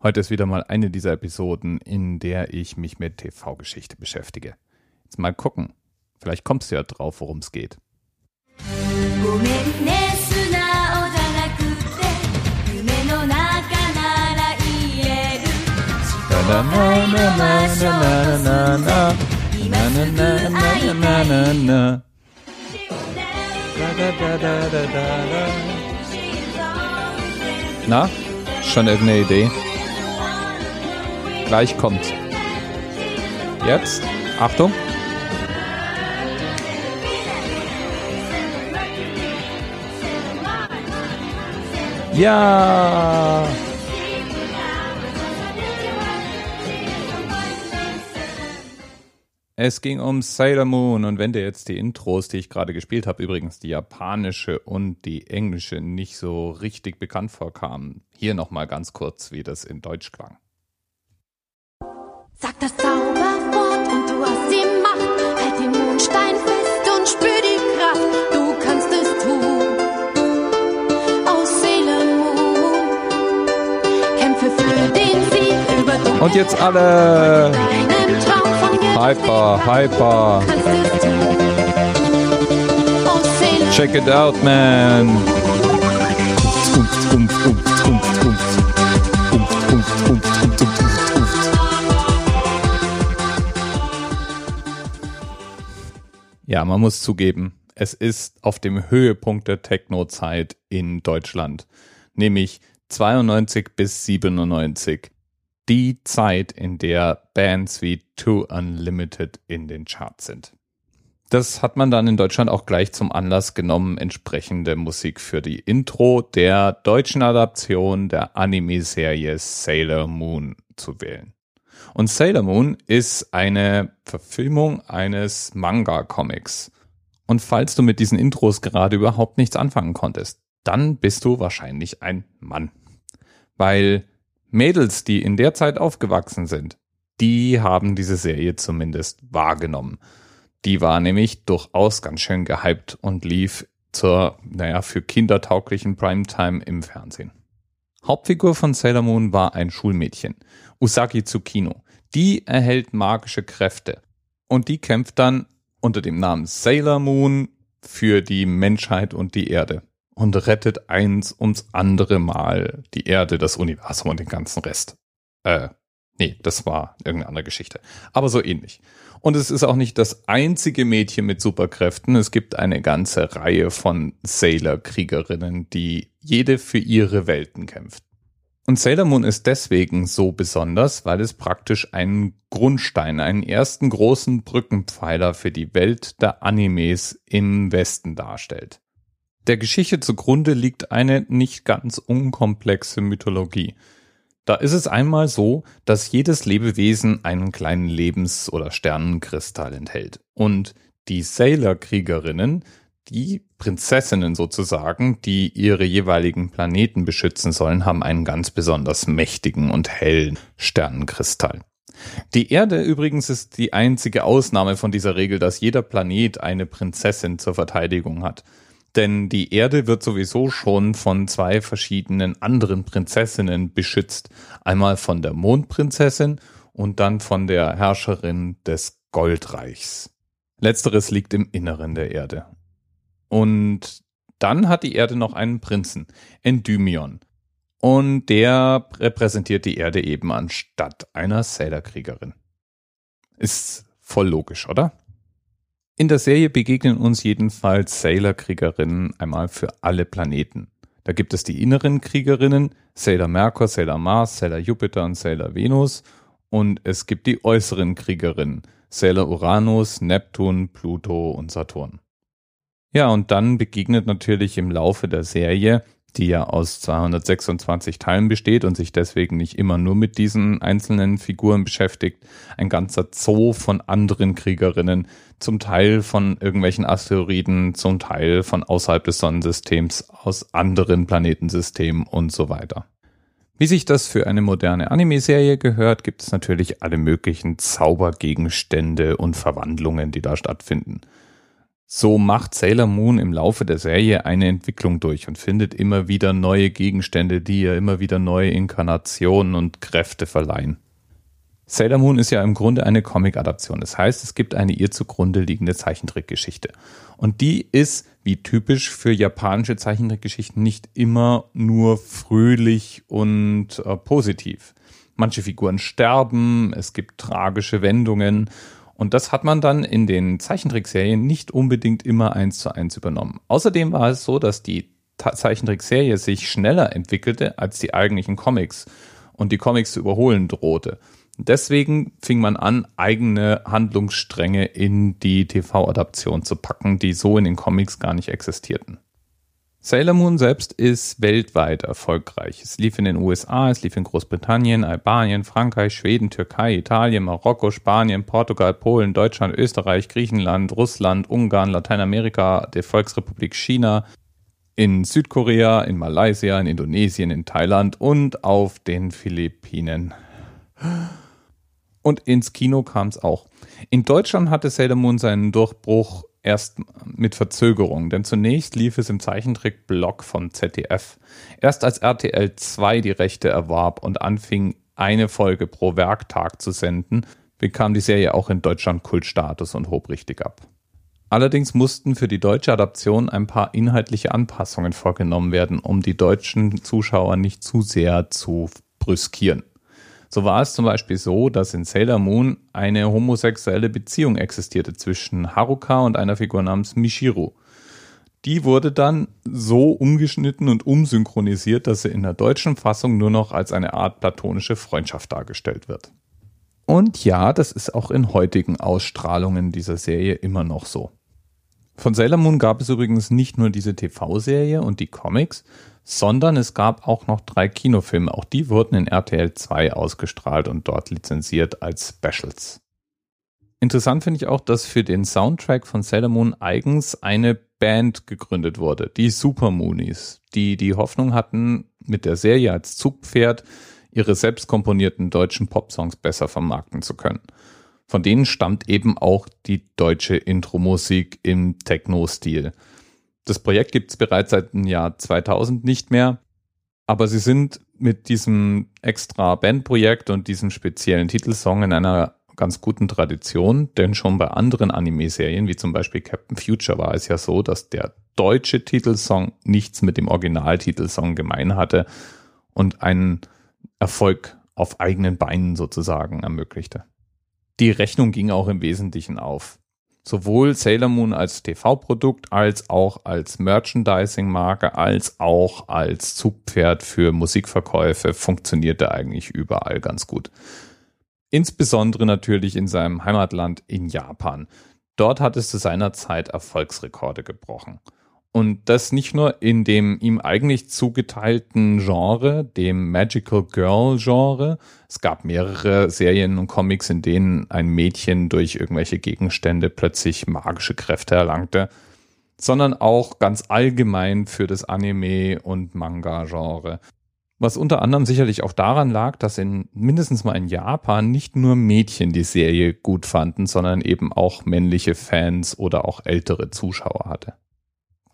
Heute ist wieder mal eine dieser Episoden, in der ich mich mit TV-Geschichte beschäftige. Jetzt mal gucken. Vielleicht kommst du ja drauf, worum es geht. Na, schon irgendeine Idee? Gleich kommt. Jetzt, Achtung. Ja! Es ging um Sailor Moon und wenn dir jetzt die Intros, die ich gerade gespielt habe, übrigens die japanische und die englische nicht so richtig bekannt vorkamen, hier nochmal ganz kurz, wie das in Deutsch klang. Sag das Zauberwort und du hast die Macht. Halt den Mondstein fest und spür die Kraft. Du kannst es tun. Aus Moon. Kämpfe für den Sieg über Dunkel. Und jetzt alle! Hyper, hyper! Check it out, man! Umft, umft, umft, umft, umft, Ja, man muss zugeben, es ist auf dem Höhepunkt der Techno-Zeit in Deutschland, nämlich 92 bis 97, die Zeit, in der Bands wie Too Unlimited in den Charts sind. Das hat man dann in Deutschland auch gleich zum Anlass genommen, entsprechende Musik für die Intro der deutschen Adaption der Anime-Serie Sailor Moon zu wählen. Und Sailor Moon ist eine Verfilmung eines Manga-Comics. Und falls du mit diesen Intros gerade überhaupt nichts anfangen konntest, dann bist du wahrscheinlich ein Mann. Weil Mädels, die in der Zeit aufgewachsen sind, die haben diese Serie zumindest wahrgenommen. Die war nämlich durchaus ganz schön gehypt und lief zur, naja, für kindertauglichen Primetime im Fernsehen. Hauptfigur von Sailor Moon war ein Schulmädchen, Usagi Tsukino. Die erhält magische Kräfte und die kämpft dann unter dem Namen Sailor Moon für die Menschheit und die Erde und rettet eins ums andere Mal die Erde, das Universum und den ganzen Rest. Äh, nee, das war irgendeine andere Geschichte. Aber so ähnlich. Und es ist auch nicht das einzige Mädchen mit Superkräften. Es gibt eine ganze Reihe von Sailor-Kriegerinnen, die jede für ihre Welten kämpft. Und Sailor Moon ist deswegen so besonders, weil es praktisch einen Grundstein, einen ersten großen Brückenpfeiler für die Welt der Animes im Westen darstellt. Der Geschichte zugrunde liegt eine nicht ganz unkomplexe Mythologie. Da ist es einmal so, dass jedes Lebewesen einen kleinen Lebens- oder Sternenkristall enthält. Und die Sailor-Kriegerinnen, die Prinzessinnen sozusagen, die ihre jeweiligen Planeten beschützen sollen, haben einen ganz besonders mächtigen und hellen Sternenkristall. Die Erde übrigens ist die einzige Ausnahme von dieser Regel, dass jeder Planet eine Prinzessin zur Verteidigung hat. Denn die Erde wird sowieso schon von zwei verschiedenen anderen Prinzessinnen beschützt. Einmal von der Mondprinzessin und dann von der Herrscherin des Goldreichs. Letzteres liegt im Inneren der Erde. Und dann hat die Erde noch einen Prinzen, Endymion. Und der repräsentiert die Erde eben anstatt einer Sailor-Kriegerin. Ist voll logisch, oder? In der Serie begegnen uns jedenfalls Sailor-Kriegerinnen einmal für alle Planeten. Da gibt es die inneren Kriegerinnen, Sailor Merkur, Sailor Mars, Sailor Jupiter und Sailor Venus. Und es gibt die äußeren Kriegerinnen, Sailor Uranus, Neptun, Pluto und Saturn. Ja, und dann begegnet natürlich im Laufe der Serie, die ja aus 226 Teilen besteht und sich deswegen nicht immer nur mit diesen einzelnen Figuren beschäftigt, ein ganzer Zoo von anderen Kriegerinnen, zum Teil von irgendwelchen Asteroiden, zum Teil von außerhalb des Sonnensystems, aus anderen Planetensystemen und so weiter. Wie sich das für eine moderne Anime-Serie gehört, gibt es natürlich alle möglichen Zaubergegenstände und Verwandlungen, die da stattfinden. So macht Sailor Moon im Laufe der Serie eine Entwicklung durch und findet immer wieder neue Gegenstände, die ihr immer wieder neue Inkarnationen und Kräfte verleihen. Sailor Moon ist ja im Grunde eine Comic-Adaption. Das heißt, es gibt eine ihr zugrunde liegende Zeichentrickgeschichte. Und die ist, wie typisch für japanische Zeichentrickgeschichten, nicht immer nur fröhlich und äh, positiv. Manche Figuren sterben, es gibt tragische Wendungen und das hat man dann in den Zeichentrickserien nicht unbedingt immer eins zu eins übernommen. Außerdem war es so, dass die Zeichentrickserie sich schneller entwickelte als die eigentlichen Comics und die Comics zu überholen drohte. Deswegen fing man an, eigene Handlungsstränge in die TV-Adaption zu packen, die so in den Comics gar nicht existierten. Sailor Moon selbst ist weltweit erfolgreich. Es lief in den USA, es lief in Großbritannien, Albanien, Frankreich, Schweden, Türkei, Italien, Marokko, Spanien, Portugal, Polen, Deutschland, Österreich, Griechenland, Russland, Ungarn, Lateinamerika, der Volksrepublik China, in Südkorea, in Malaysia, in Indonesien, in Thailand und auf den Philippinen. Und ins Kino kam es auch. In Deutschland hatte Sailor Moon seinen Durchbruch erst mit Verzögerung, denn zunächst lief es im Zeichentrickblock vom ZDF. Erst als RTL 2 die Rechte erwarb und anfing, eine Folge pro Werktag zu senden, bekam die Serie auch in Deutschland Kultstatus und hob richtig ab. Allerdings mussten für die deutsche Adaption ein paar inhaltliche Anpassungen vorgenommen werden, um die deutschen Zuschauer nicht zu sehr zu brüskieren. So war es zum Beispiel so, dass in Sailor Moon eine homosexuelle Beziehung existierte zwischen Haruka und einer Figur namens Michiru. Die wurde dann so umgeschnitten und umsynchronisiert, dass sie in der deutschen Fassung nur noch als eine Art platonische Freundschaft dargestellt wird. Und ja, das ist auch in heutigen Ausstrahlungen dieser Serie immer noch so. Von Sailor Moon gab es übrigens nicht nur diese TV-Serie und die Comics, sondern es gab auch noch drei Kinofilme. Auch die wurden in RTL 2 ausgestrahlt und dort lizenziert als Specials. Interessant finde ich auch, dass für den Soundtrack von Sailor Moon eigens eine Band gegründet wurde, die Super Moonies, die die Hoffnung hatten, mit der Serie als Zugpferd ihre selbst komponierten deutschen Popsongs besser vermarkten zu können. Von denen stammt eben auch die deutsche Intro-Musik im Techno-Stil. Das Projekt gibt es bereits seit dem Jahr 2000 nicht mehr, aber sie sind mit diesem extra Bandprojekt und diesem speziellen Titelsong in einer ganz guten Tradition, denn schon bei anderen Anime-Serien, wie zum Beispiel Captain Future, war es ja so, dass der deutsche Titelsong nichts mit dem Originaltitelsong gemein hatte und einen Erfolg auf eigenen Beinen sozusagen ermöglichte. Die Rechnung ging auch im Wesentlichen auf sowohl Sailor Moon als TV-Produkt als auch als Merchandising-Marke als auch als Zugpferd für Musikverkäufe funktionierte eigentlich überall ganz gut. Insbesondere natürlich in seinem Heimatland in Japan. Dort hat es zu seiner Zeit Erfolgsrekorde gebrochen. Und das nicht nur in dem ihm eigentlich zugeteilten Genre, dem Magical Girl Genre. Es gab mehrere Serien und Comics, in denen ein Mädchen durch irgendwelche Gegenstände plötzlich magische Kräfte erlangte, sondern auch ganz allgemein für das Anime und Manga Genre. Was unter anderem sicherlich auch daran lag, dass in mindestens mal in Japan nicht nur Mädchen die Serie gut fanden, sondern eben auch männliche Fans oder auch ältere Zuschauer hatte.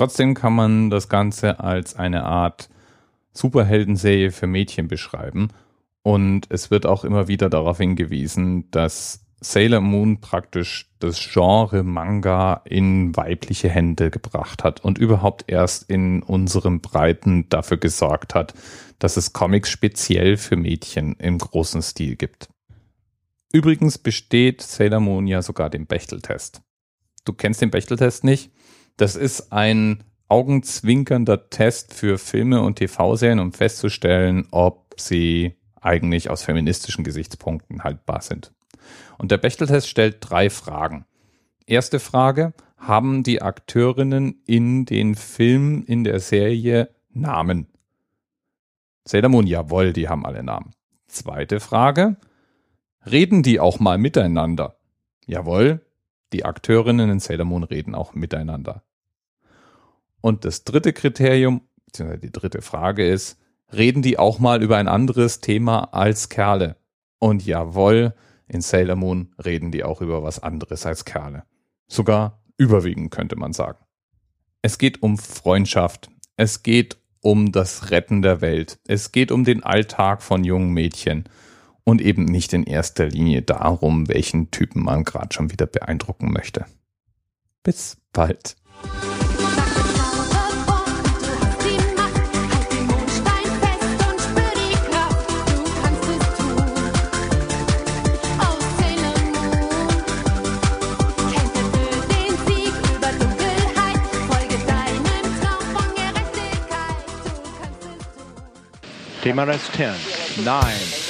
Trotzdem kann man das Ganze als eine Art Superheldenserie für Mädchen beschreiben. Und es wird auch immer wieder darauf hingewiesen, dass Sailor Moon praktisch das Genre Manga in weibliche Hände gebracht hat und überhaupt erst in unserem Breiten dafür gesorgt hat, dass es Comics speziell für Mädchen im großen Stil gibt. Übrigens besteht Sailor Moon ja sogar den Bechteltest. Du kennst den Bechteltest nicht? Das ist ein augenzwinkernder Test für Filme und TV-Serien, um festzustellen, ob sie eigentlich aus feministischen Gesichtspunkten haltbar sind. Und der Bechteltest stellt drei Fragen. Erste Frage, haben die Akteurinnen in den Filmen, in der Serie Namen? Sailor Moon, jawohl, die haben alle Namen. Zweite Frage, reden die auch mal miteinander? Jawohl, die Akteurinnen in Sailor Moon reden auch miteinander. Und das dritte Kriterium, beziehungsweise die dritte Frage ist, reden die auch mal über ein anderes Thema als Kerle? Und jawohl, in Sailor Moon reden die auch über was anderes als Kerle. Sogar überwiegend, könnte man sagen. Es geht um Freundschaft. Es geht um das Retten der Welt. Es geht um den Alltag von jungen Mädchen und eben nicht in erster Linie darum, welchen Typen man gerade schon wieder beeindrucken möchte. Bis bald. TMRS 10, 9, 8.